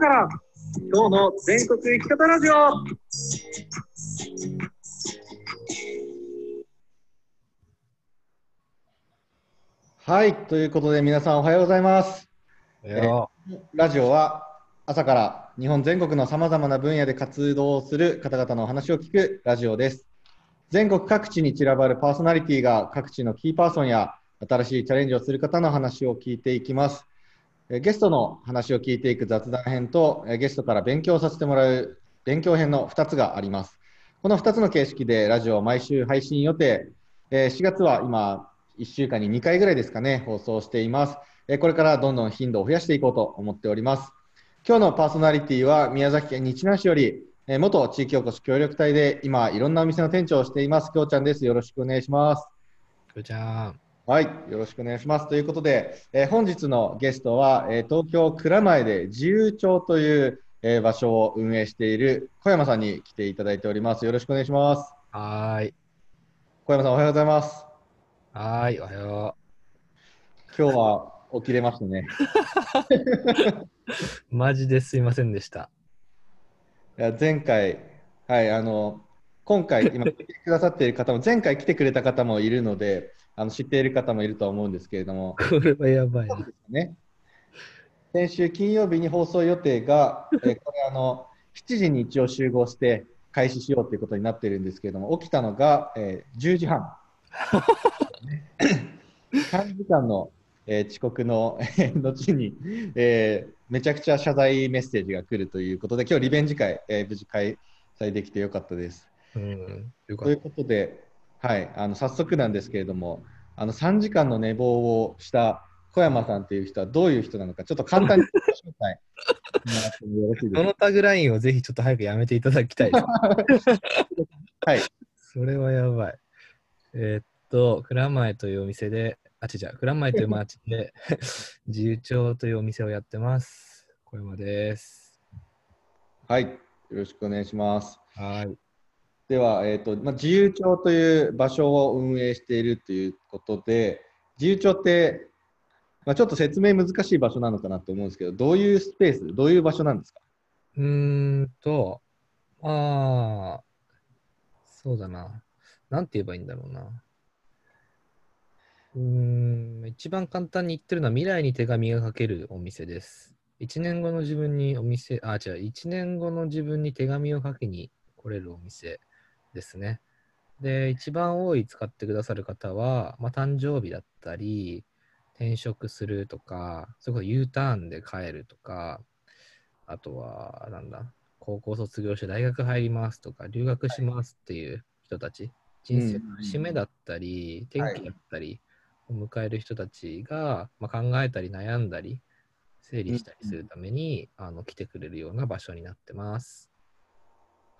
から今日の全国生き方ラジオはい、ということで皆さんおはようございます。ラジオは朝から日本全国のさまざまな分野で活動する方々のお話を聞くラジオです。全国各地に散らばるパーソナリティが各地のキーパーソンや新しいチャレンジをする方の話を聞いていきます。ゲストの話を聞いていく雑談編とゲストから勉強させてもらう勉強編の2つがあります。この2つの形式でラジオを毎週配信予定。え4月は今1週間に2回ぐらいですかね、放送しています。えこれからどんどん頻度を増やしていこうと思っております。今日のパーソナリティは宮崎県日南市より、え元地域おこし協力隊で今いろんなお店の店長をしています、きょうちゃんです。よろしくお願いします。くーちゃん。はい、よろしくお願いします。ということで、えー本日のゲストは、えー東京蔵前で自由帳という、えー場所を運営している小山さんに来ていただいております。よろしくお願いします。はーい。小山さん、おはようございます。はーい、おはよ今日は起きれましたね。う。マジですいませんでした。いや前回、はい、あの今回、今来てくださっている方も、前回来てくれた方もいるので、あの知っている方もいると思うんですけれども、これはやばいね。ね、先週金曜日に放送予定が、えーこれあの、7時に一応集合して開始しようということになっているんですけれども、起きたのが、えー10時半。3時間の、えー遅刻のえー後に、えーめちゃくちゃ謝罪メッセージが来るということで、今日リベンジ会、えー無事開催できてよかったです。うん。というっことで、はい、あの早速なんですけれども、あの3時間の寝坊をした小山さんという人はどういう人なのか、ちょっと簡単に。こ。のタグラインをぜひちょっと早くやめていただきたい。はい、それはやばい。えーっと、蔵前というお店で、あ、違う違う、蔵前という町で 自由帳というお店をやってます。小山です。はい、よろしくお願いします。はーい。では、えーとまあ、自由帳という場所を運営しているということで、自由帳って、まあ、ちょっと説明難しい場所なのかなと思うんですけど、どういうスペース、どういう場所なんですか？うーんと、ああ、そうだな。なんて言えばいいんだろうな。うん、一番簡単に言ってるのは未来に手紙が書けるお店です。1年後の自分にお店、あ、違う、1年後の自分に手紙を書きに来れるお店ですね。で、一番多い使ってくださる方は、まあ、誕生日だったり、転職するとか、それこそ U ターンで帰るとか、あとは、なんだ、高校卒業して大学入りますとか、留学しますっていう人たち、人生の節目だったり、はい転機だったりを迎える人たちが、まあ、考えたり悩んだり、整理したりするために、あの来てくれるような場所になってます。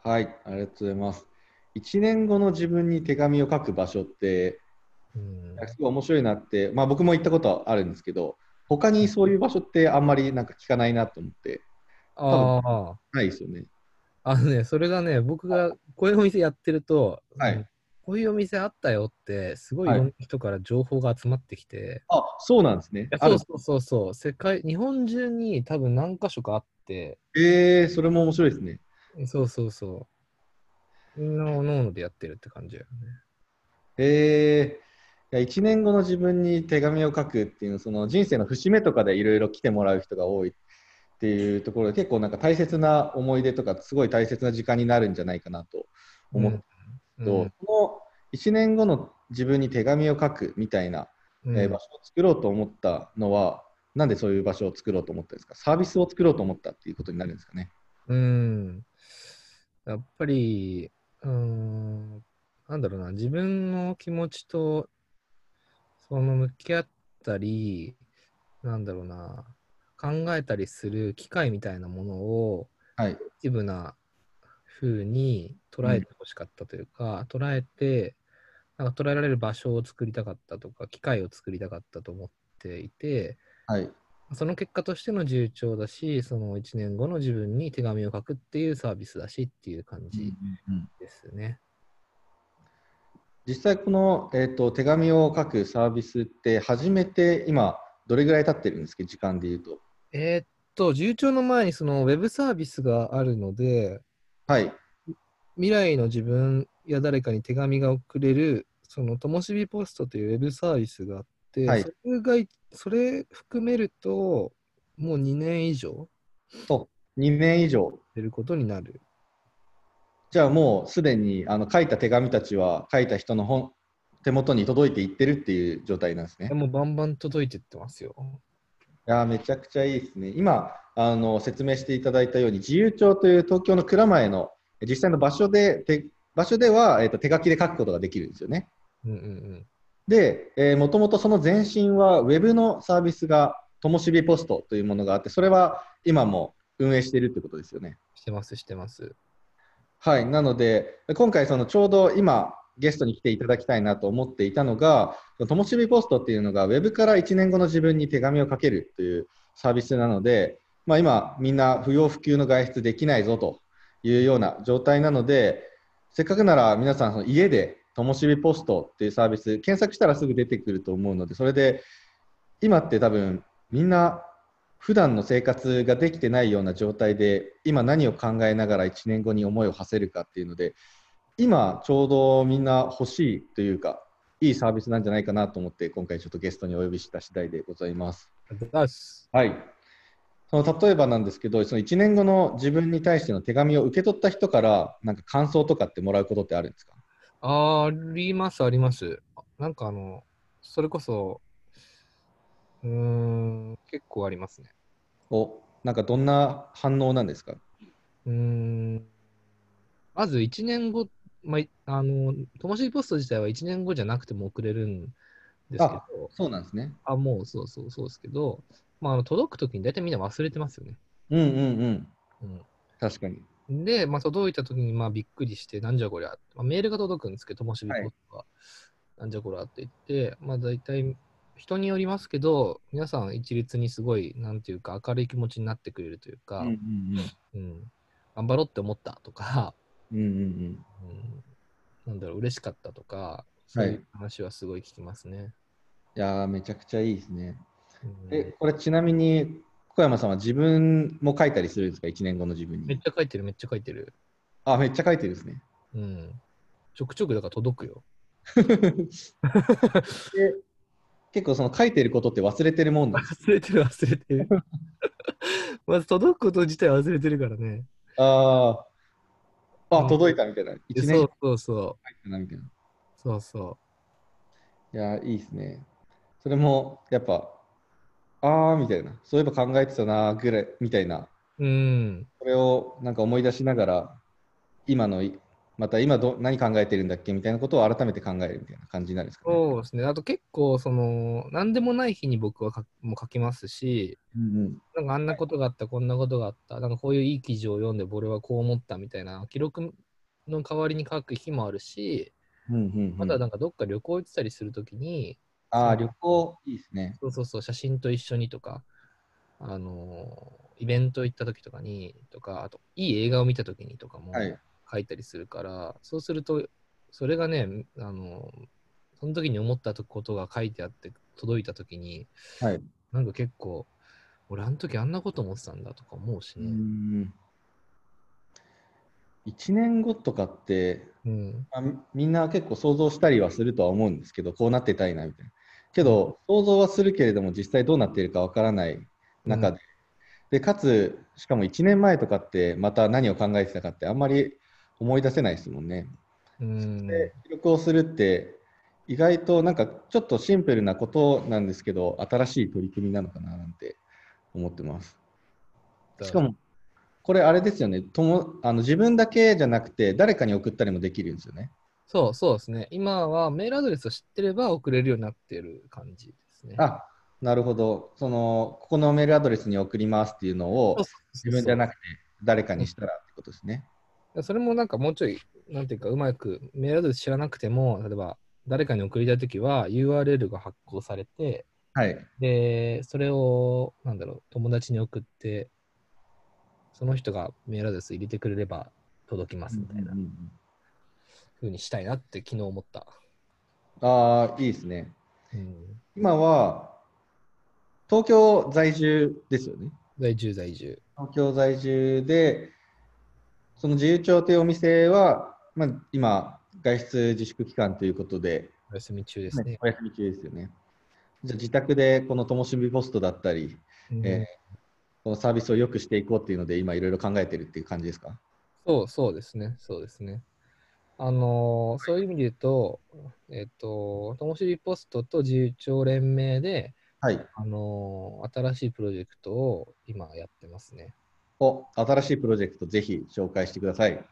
はい、ありがとうございます。1年後の自分に手紙を書く場所って、うん、すごい面白いなって、まあ、僕も行ったことあるんですけど、他にそういう場所ってあんまりなんか聞かないなと思って、ああ、ないですよね。あのね、それがね、僕がこういうお店やってると、はいうんこういうお店あったよって、すごいいはいろんな人から情報が集まってきて、あそうなんですねそうそうそうそう、世界、日本中に多分何箇所かあって、えー、それも面白いですね。そうそうそう。みんなおのおのでやってるって感じだよね。えー、いや1年後の自分に手紙を書くっていうのその人生の節目とかでいろいろ来てもらう人が多いっていうところで結構なんか大切な思い出とかすごい大切な時間になるんじゃないかなと思って、うんとその1年後の自分に手紙を書くみたいな、うんえー場所を作ろうと思ったのはなんでそういう場所を作ろうと思ったんですか？サービスを作ろうと思ったっていうことになるんですかね？うん。やっぱり、うーん、なんだろうな、自分の気持ちと、その向き合ったり、なんだろうな、考えたりする機会みたいなものを、はい、一部な風に捉えてほしかったというか、捉えて、なんか捉えられる場所を作りたかったとか、機会を作りたかったと思っていて、はいその結果としての重調だし、その1年後の自分に手紙を書くっていうサービスだしっていう感じですね。実際この、えー、と手紙を書くサービスって始めて今どれぐらい経ってるんですか？時間で言うと。えーっと、自由帳の前にそのウェブサービスがあるので、はい。未来の自分や誰かに手紙が送れる、そのともしびポストというウェブサービスがあって、はいそれがいそれ含めると、もう2年以上2年以上。出ることになる。じゃあもうすでにあの書いた手紙たちは書いた人の本手元に届いていってるっていう状態なんですね。もうバンバン届いてってますよ。いやーめちゃくちゃいいですね。今あの説明していただいたように自由帳という東京の蔵前の実際の場所で手場所では、えー、と手書きで書くことができるんですよね。うんうんうん。で、えー、もともとその前身はウェブのサービスがともしびポストというものがあってそれは今も運営しているってことですよね。してます、してます。はい、なので、今回、そのちょうど今、ゲストに来ていただきたいなと思っていたのが、ともしびポストっていうのが、ウェブから1年後の自分に手紙をかけるというサービスなので、まあ、今、みんな不要不急の外出できないぞというような状態なので、せっかくなら皆さん、その家でともしびポストっていうサービス、検索したらすぐ出てくると思うので、それで、今って多分、みんな普段の生活ができてないような状態で今何を考えながら1年後に思いを馳せるかっていうので今ちょうどみんな欲しいというかいいサービスなんじゃないかなと思って今回ちょっとゲストにお呼びした次第でございます。はい。その例えばなんですけどその1年後の自分に対しての手紙を受け取った人からなんか感想とかってもらうことってあるんですか？ああります、あります。なんかあの、それこそ、うーん、結構ありますね。おなんかどんな反応なんですか？うーん、まず1年後、まあ、いあの、ともしびポスト自体は1年後じゃなくても送れるんですけど、そうなんですね。あ、もうそうそうそうですけど、まあ、あの届くときに大体みんな忘れてますよね。うんうんうん。うん確かに。で、まあ、届いたときにまあびっくりして、なんじゃこりゃ、まあ、メールが届くんですけど、ともしびポストが、なんじゃこりゃって言って、まあ大体人によりますけど、皆さん一律にすごい、なんていうか、明るい気持ちになってくれるというか、うんうんうん頑張ろうって思ったとか、うん。うんうんうん。うんなんだろう、嬉しかったとか、そういう話はすごい聞きますね。いやーめちゃくちゃいいですね。うんえ、これちなみに小山さんは自分も書いたりするんですか ?1 年後の自分めっに。ちゃ書いてる、めっちゃ書いてる。あ、めっちゃ書いてるんですね。うん。ちょくちょくだから届くよ。で結構その書いてることって忘れてるもんなんです。忘れてる、忘れてる。まず届くこと自体忘れてるからね。ああ、あ、うん届いたみたいな。1年そうそうそたなみたいな。う。そうそいやーいいですね。それもやっぱ、あーみたいな。そういえば考えてたなぐらいみたいな。う。うん。それをなんか思い出しながら、今のい、また今ど何考えてるんだっけみたいなことを改めて考えるみたいな感じになるんですかね。そうですね。あと結構、その、なんでもない日に僕はかもう書きますし、うんうんなんかあんなことがあった、こんなことがあった、なんかこういういい記事を読んで、俺はこう思ったみたいな、記録の代わりに書く日もあるし、うんうんうんまだなんかどっか旅行行ってたりするときに、ああ、旅行いいですね。そうそうそう、写真と一緒にとか、あのーイベント行った時とかに、とか、あと、いい映画を見た時にとかもはい。書いたりするから、そうすると、それがね、あのーその時に思ったことが書いてあって、届いた時に、はい。なんか結構、俺、あの時あんなこと思ってたんだとか思うしうね。ん。1年後とかって、うん。まあみみんな結構想像したりはするとは思うんですけど、こうなってたいなみたいな。けど、想像はするけれども、実際どうなっているかわからない中で、で、かつ、しかも1年前とかって、また何を考えてたかって、あんまり思い出せないですもんね。うん。で、記録をするって、意外となんかちょっとシンプルなことなんですけど、新しい取り組みなのかななんて思ってます。しかも、これあれですよね、ともあの自分だけじゃなくて、誰かに送ったりもできるんですよね。そうそうですね。今はメールアドレスを知ってれば送れるようになっている感じですね。あなるほど。その、ここのメールアドレスに送りますっていうのを自分じゃなくて誰かにしたらってことですね。それもなんかもうちょい、なんていうか、うまくメールアドレス知らなくても、例えば誰かに送りたいときは URL が発行されて、はい。で、それを、なんだろう、友達に送って、その人がメールアドレス入れてくれれば届きますみたいなうんうんうん風にしたいなって昨日思った。ああ、いいですね。うん、今は、東京在住ですよね。在住在住。東京在住で、その自由帳というお店は、まあ、今、外出自粛期間ということで、お休み中ですね。お休み中ですよね。じゃあ自宅でこのともしびポストだったり、うんえーこのサービスを良くしていこうっていうので、今いろいろ考えてるっていう感じですか？そうそうですね、そうですね。あのーそういう意味で言うと、えっ、と、ともしびポストと自由帳連名で、はい。あのー新しいプロジェクトを今やってますね。お、新しいプロジェクトぜひ紹介してください。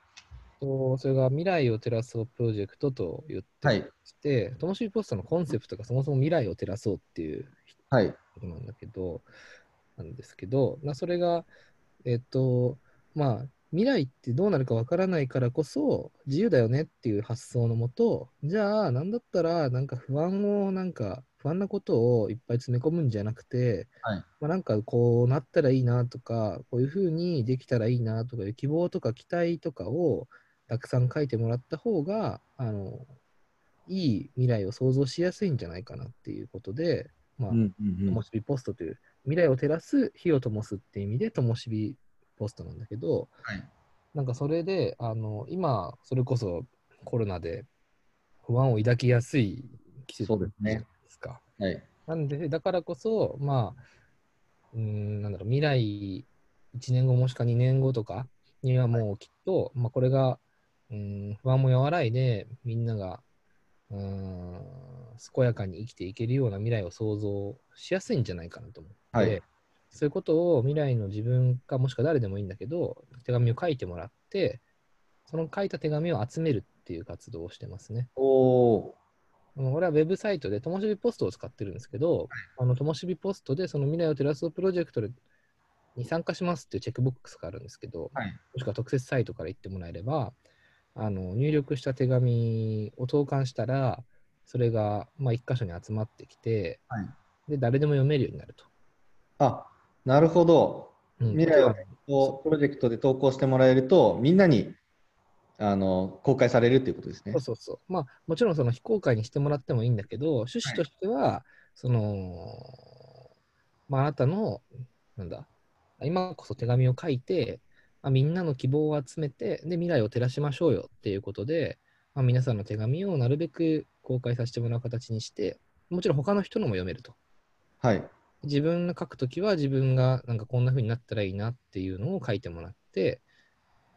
とそれが未来を照らそうプロジェクトと言ってい。して、ともしびポストのコンセプトがそもそも未来を照らそうっていうはい。ことなんだけど、なんですけど、まあ、それが、えっと、まあ、未来ってどうなるかわからないからこそ、自由だよねっていう発想のもと、じゃあ、なんだったら、なんか不安を、なんか、不安なことをいっぱい詰め込むんじゃなくて、はい。まあ、なんかこうなったらいいなとか、こういうふうにできたらいいなとかいう希望とか期待とかをたくさん書いてもらった方が、あの、いい未来を想像しやすいんじゃないかなっていうことで、まあ、ともしびポストという未来を照らす火を灯すっていう意味でともしびポストなんだけど、はいなんかそれであの今それこそコロナで不安を抱きやすい季節ですねじゃないですか。はい。なんでだからこそまあうーんなんだろう未来1年後もしくは2年後とかにはもうきっと、まあ、これがうーん不安も和らいでみんながうーん健やかに生きていけるような未来を想像しやすいんじゃないかなと思って、はいそういうことを未来の自分かもしくは誰でもいいんだけど手紙を書いてもらってその書いた手紙を集めるっていう活動をしてますね。おーうん俺はウェブサイトでともしびポストを使ってるんですけど、あのともしびポストでその未来を照らすプロジェクトに参加しますっていうチェックボックスがあるんですけど、はいもしくは特設サイトから行ってもらえれば、あの入力した手紙を投函したら、それがまあ1箇所に集まってきて、はいで誰でも読めるようになると。あ、なるほど。うん未来をこうプロジェクトで投稿してもらえると、みんなにあの公開されるっていうことですねそう。そうそう。まあ、もちろんその非公開にしてもらってもいいんだけど、趣旨としては、その、まあ、あなたの、なんだ、今こそ手紙を書いて、まあ、みんなの希望を集めて、で、未来を照らしましょうよっていうことで、まあ、皆さんの手紙をなるべく公開させてもらう形にして、もちろん他の人のも読めると。はい。自分が書くときは自分がなんかこんな風になったらいいなっていうのを書いてもらって、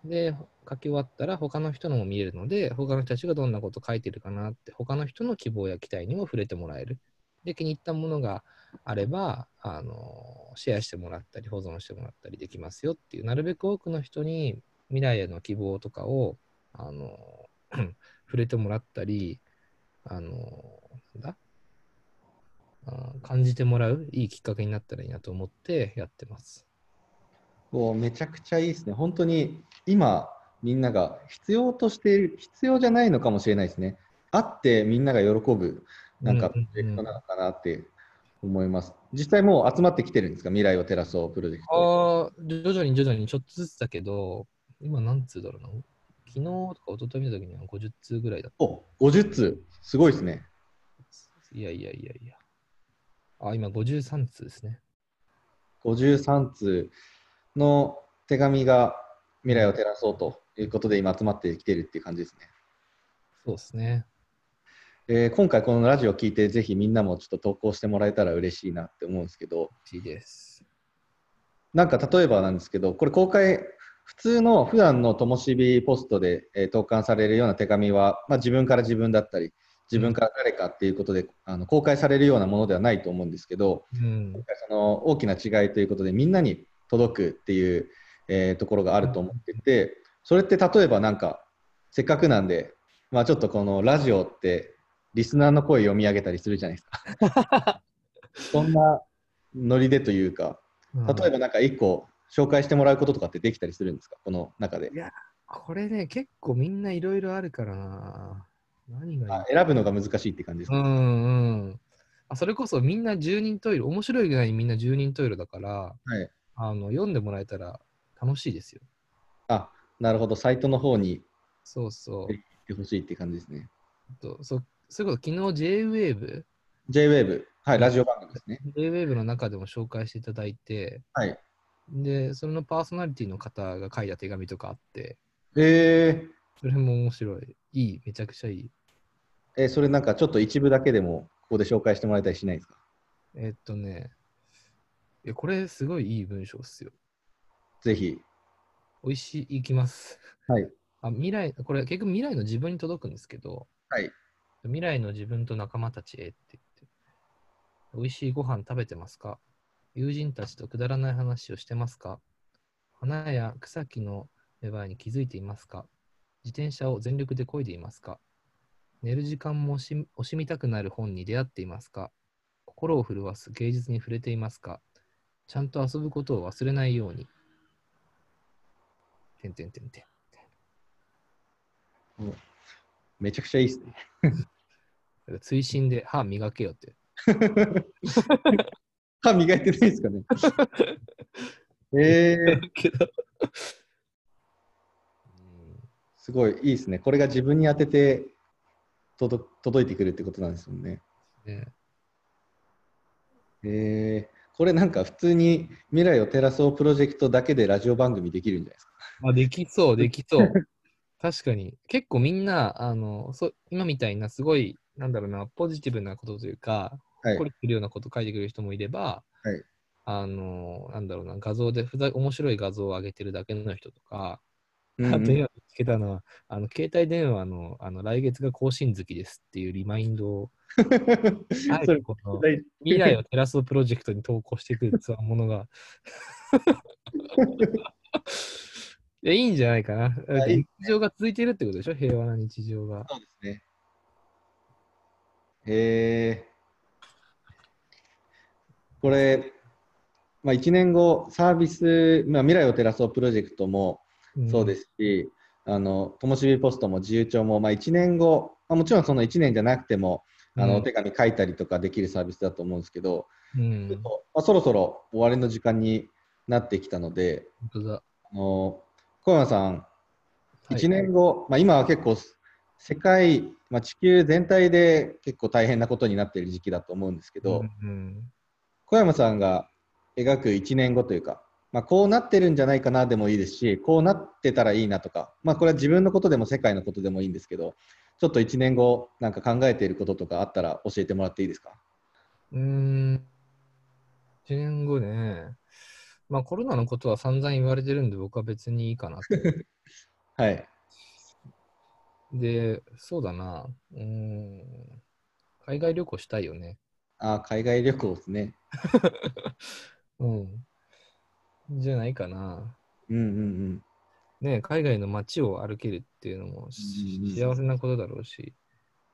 で、書き終わったら他の人のも見えるので、他の人たちがどんなこと書いてるかなって、他の人の希望や期待にも触れてもらえる。で、気に入ったものがあれば、あの、シェアしてもらったり、保存してもらったりできますよっていう、なるべく多くの人に未来への希望とかを、あの、触れてもらったり、あの、なんだ？感じてもらういいきっかけになったらいいなと思ってやってます。もうめちゃくちゃいいですね。本当に今、みんなが必要としている、必要じゃないのかもしれないですね。あってみんなが喜ぶ、なんかプロジェクトなのかなって思います。実際もう集まってきてるんですか？未来を照らそうプロジェクト。ああ、徐々に徐々にちょっとずつだけど、今何通だろうな？昨日とか一昨日見た時には50通ぐらいだっお、50通。すごいですね。た。いやいやいやいや。あ、今53通ですね。53通の手紙が未来を照らそうということで今集まってきてるっていう感じですね。そうですね。えー今回このラジオ聞いてぜひみんなもちょっと投稿してもらえたら嬉しいなって思うんですけど、いいです。なんか例えばなんですけど、これ公開、普通の普段のともしびポストで、えー投函されるような手紙は、まあ、自分から自分だったり、自分から誰かっていうことで、あの公開されるようなものではないと思うんですけど、うん。その大きな違いということでみんなに届くっていう、えーところがあると思っててそれって例えばなんかせっかくなんで、まあ、ちょっとこのラジオってリスナーの声読み上げたりするじゃないですか そんなノリでというか例えばなんか一個紹介してもらうこととかってできたりするんですか？この中でいや、これね、結構みんないろいろあるからな。何がいい？あ選ぶのが難しいって感じですか、うんうん。あそれこそみんな10人トイレ、面白いぐらいにみんな10人トイレだから、はい、あの読んでもらえたら楽しいですよ。あなるほど。サイトの方にそうそう。行ってほしいって感じですね。とそそれこそ昨日 JWAVE、JWAVE はいラジオ番組ですね。JWAVE の中でも紹介していただいて、はい。で、そのパーソナリティの方が書いた手紙とかあって、えそれも面白い。いい、めちゃくちゃいい。ー、えーそれなんかちょっと一部だけでもここで紹介してもらえたりしないですか？えっとね、いやこれすごいいい文章っすよ。ぜひ。美味しい、いきます。はい。あ未来、これ結局未来の自分に届くんですけど、はい。未来の自分と仲間たちへって言って、美味しいご飯食べてますか？友人たちとくだらない話をしてますか？花や草木の芽生えに気づいていますか？自転車を全力で漕いでいますか？寝る時間も惜しみたくなる本に出会っていますか？心を震わす芸術に触れていますか？ちゃんと遊ぶことを忘れないように。てんてんてんてん。めちゃくちゃいいですね。追伸で歯磨けよって。歯磨いてないですかね？えー、けど。すごいいいですね。これが自分に当てて届届いてくるってことなんですもんね。ねえー、これなんか普通に未来を照らそうプロジェクトだけでラジオ番組できるんじゃないですか。あ、できそう、できそう。確かに。結構みんな、あの、そ今みたいなすごい、なんだろうな、ポジティブなことというか、はいほっこりするようなこと書いてくれる人もいれば、はいあの、なんだろうな、画像でふざ面白い画像を上げてるだけの人とか、あと今見つけたのは、あの携帯電話のあの来月が更新月ですっていうリマインドを、あえこの未来を照らすプロジェクトに投稿してくるつわものが。いや、いいんじゃないかな。日常が続いてるってことでしょ？平和な日常が。そうですね。えー、これ、まあ、1年後、サービス、まあ、未来を照らそうプロジェクトもそうですすし、あの、ともしびポストも自由帳も、まあ、1年後、まあ、もちろんその1年じゃなくても、あの、うんお手紙書いたりとかできるサービスだと思うんですけど、うん。ちょっとまあ、そろそろ終わりの時間になってきたので、本当だ。あの小山さん、はい1年後、まあ、今は結構世界、まあ、地球全体で結構大変なことになっている時期だと思うんですけど、うん小山さんが描く1年後というか、まあ、こうなってるんじゃないかなでもいいですしこうなってたらいいなとか、まあ、これは自分のことでも世界のことでもいいんですけどちょっと1年後なんか考えていることとかあったら教えてもらっていいですか？うーん。1年後ね。まあコロナのことは散々言われてるんで僕は別にいいかなと。はい。で、そうだな。うーん。海外旅行したいよね。あ海外旅行ですね。うん。じゃないかな。うんうんうん。ね、海外の街を歩けるっていうのもしうんうん幸せなことだろうし、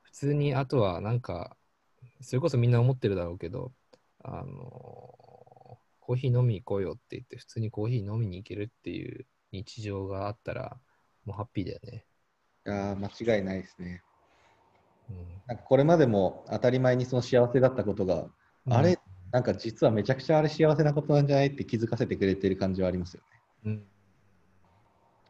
普通にあとはなんか、それこそみんな思ってるだろうけど、あの、コーヒー飲みに行こうよって言って、普通にコーヒー飲みに行けるっていう日常があったら、もうハッピーだよね。いやー間違いないですね。うんなんかこれまでも当たり前にその幸せだったことが、あれなんか実はめちゃくちゃあれ幸せなことなんじゃないって気づかせてくれてる感じはありますよね。うん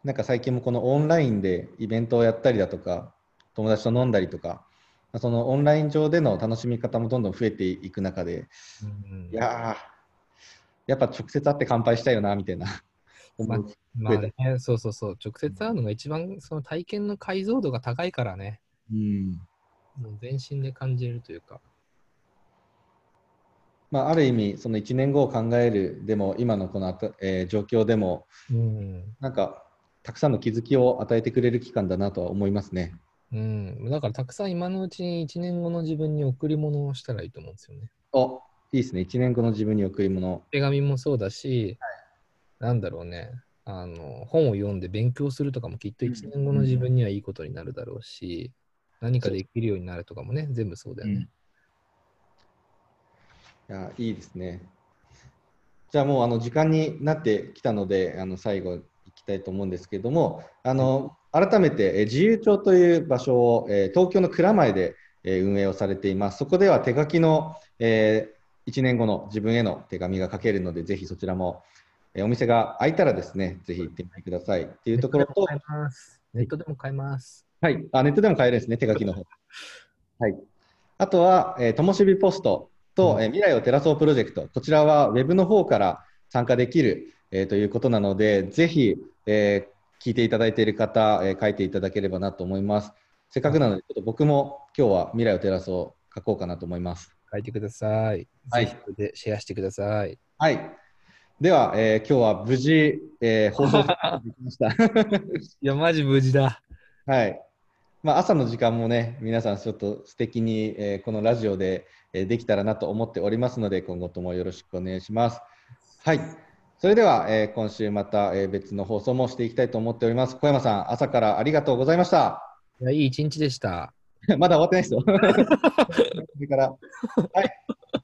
なんか最近もこのオンラインでイベントをやったりだとか、友達と飲んだりとか、まあそのオンライン上での楽しみ方もどんどん増えていく中で、うんいやー、やっぱ直接会って乾杯したいよな、みたいな。思うまあね、そうそうそう、直接会うのが一番その体験の解像度が高いからね、うんもう全身で感じるというか。まあ、ある意味、その1年後を考えるでも、今のこのあた、えー状況でも、うんなんか、たくさんの気づきを与えてくれる期間だなとは思いますね。うん、だからたくさん今のうちに1年後の自分に贈り物をしたらいいと思うんですよね。おいいですね。1年後の自分に贈り物。手紙もそうだし、なんだろうねあの、本を読んで勉強するとかもきっと1年後の自分にはいいことになるだろうし、何かできるようになるとかもね、全部そうだよね。いや、いいですね。じゃあもうあの時間になってきたので、あの最後いきたいと思うんですけども、あの改めてえー自由帳という場所を、えー東京の蔵前で、えー運営をされています。そこでは手書きの、え1年後の自分への手紙が書けるので、ぜひそちらも、えーお店が開いたらですね、ぜひ行ってみてくださいっていうところと、ネットでも買えます。はい、あネットでも買えるんですね、手書きの方。はい。あとは、えー、ともしびポストと、うんえー未来を照らそうプロジェクト。こちらはウェブの方から参加できる、えーということなので、ぜひ、えー聞いていただいている方、えー書いていただければなと思います。せっかくなので、ちょっと僕も今日は未来を照らすを書こうかなと思います。書いてください。はいでシェアしてください。はい。では、えー今日は無事、えー放送できました。いや、マジ無事だ。はい。まあ、朝の時間もね、皆さんちょっと素敵に、えーこのラジオで、えーできたらなと思っておりますので、今後ともよろしくお願いします。はい。それでは、えー今週また、えー別の放送もしていきたいと思っております。小山さん、朝からありがとうございました。いや、いい一日でした。まだ終わってないですよ。それから、はい。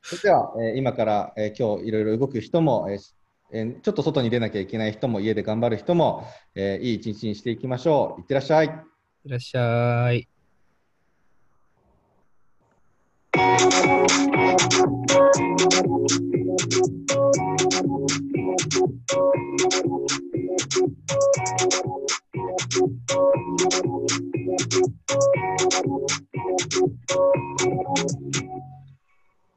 それでは、えー今から、えー今日いろいろ動く人も、えーしえーちょっと外に出なきゃいけない人も、家で頑張る人も、えーいい一日にしていきましょう。いってらっしゃい。いらっしゃい。「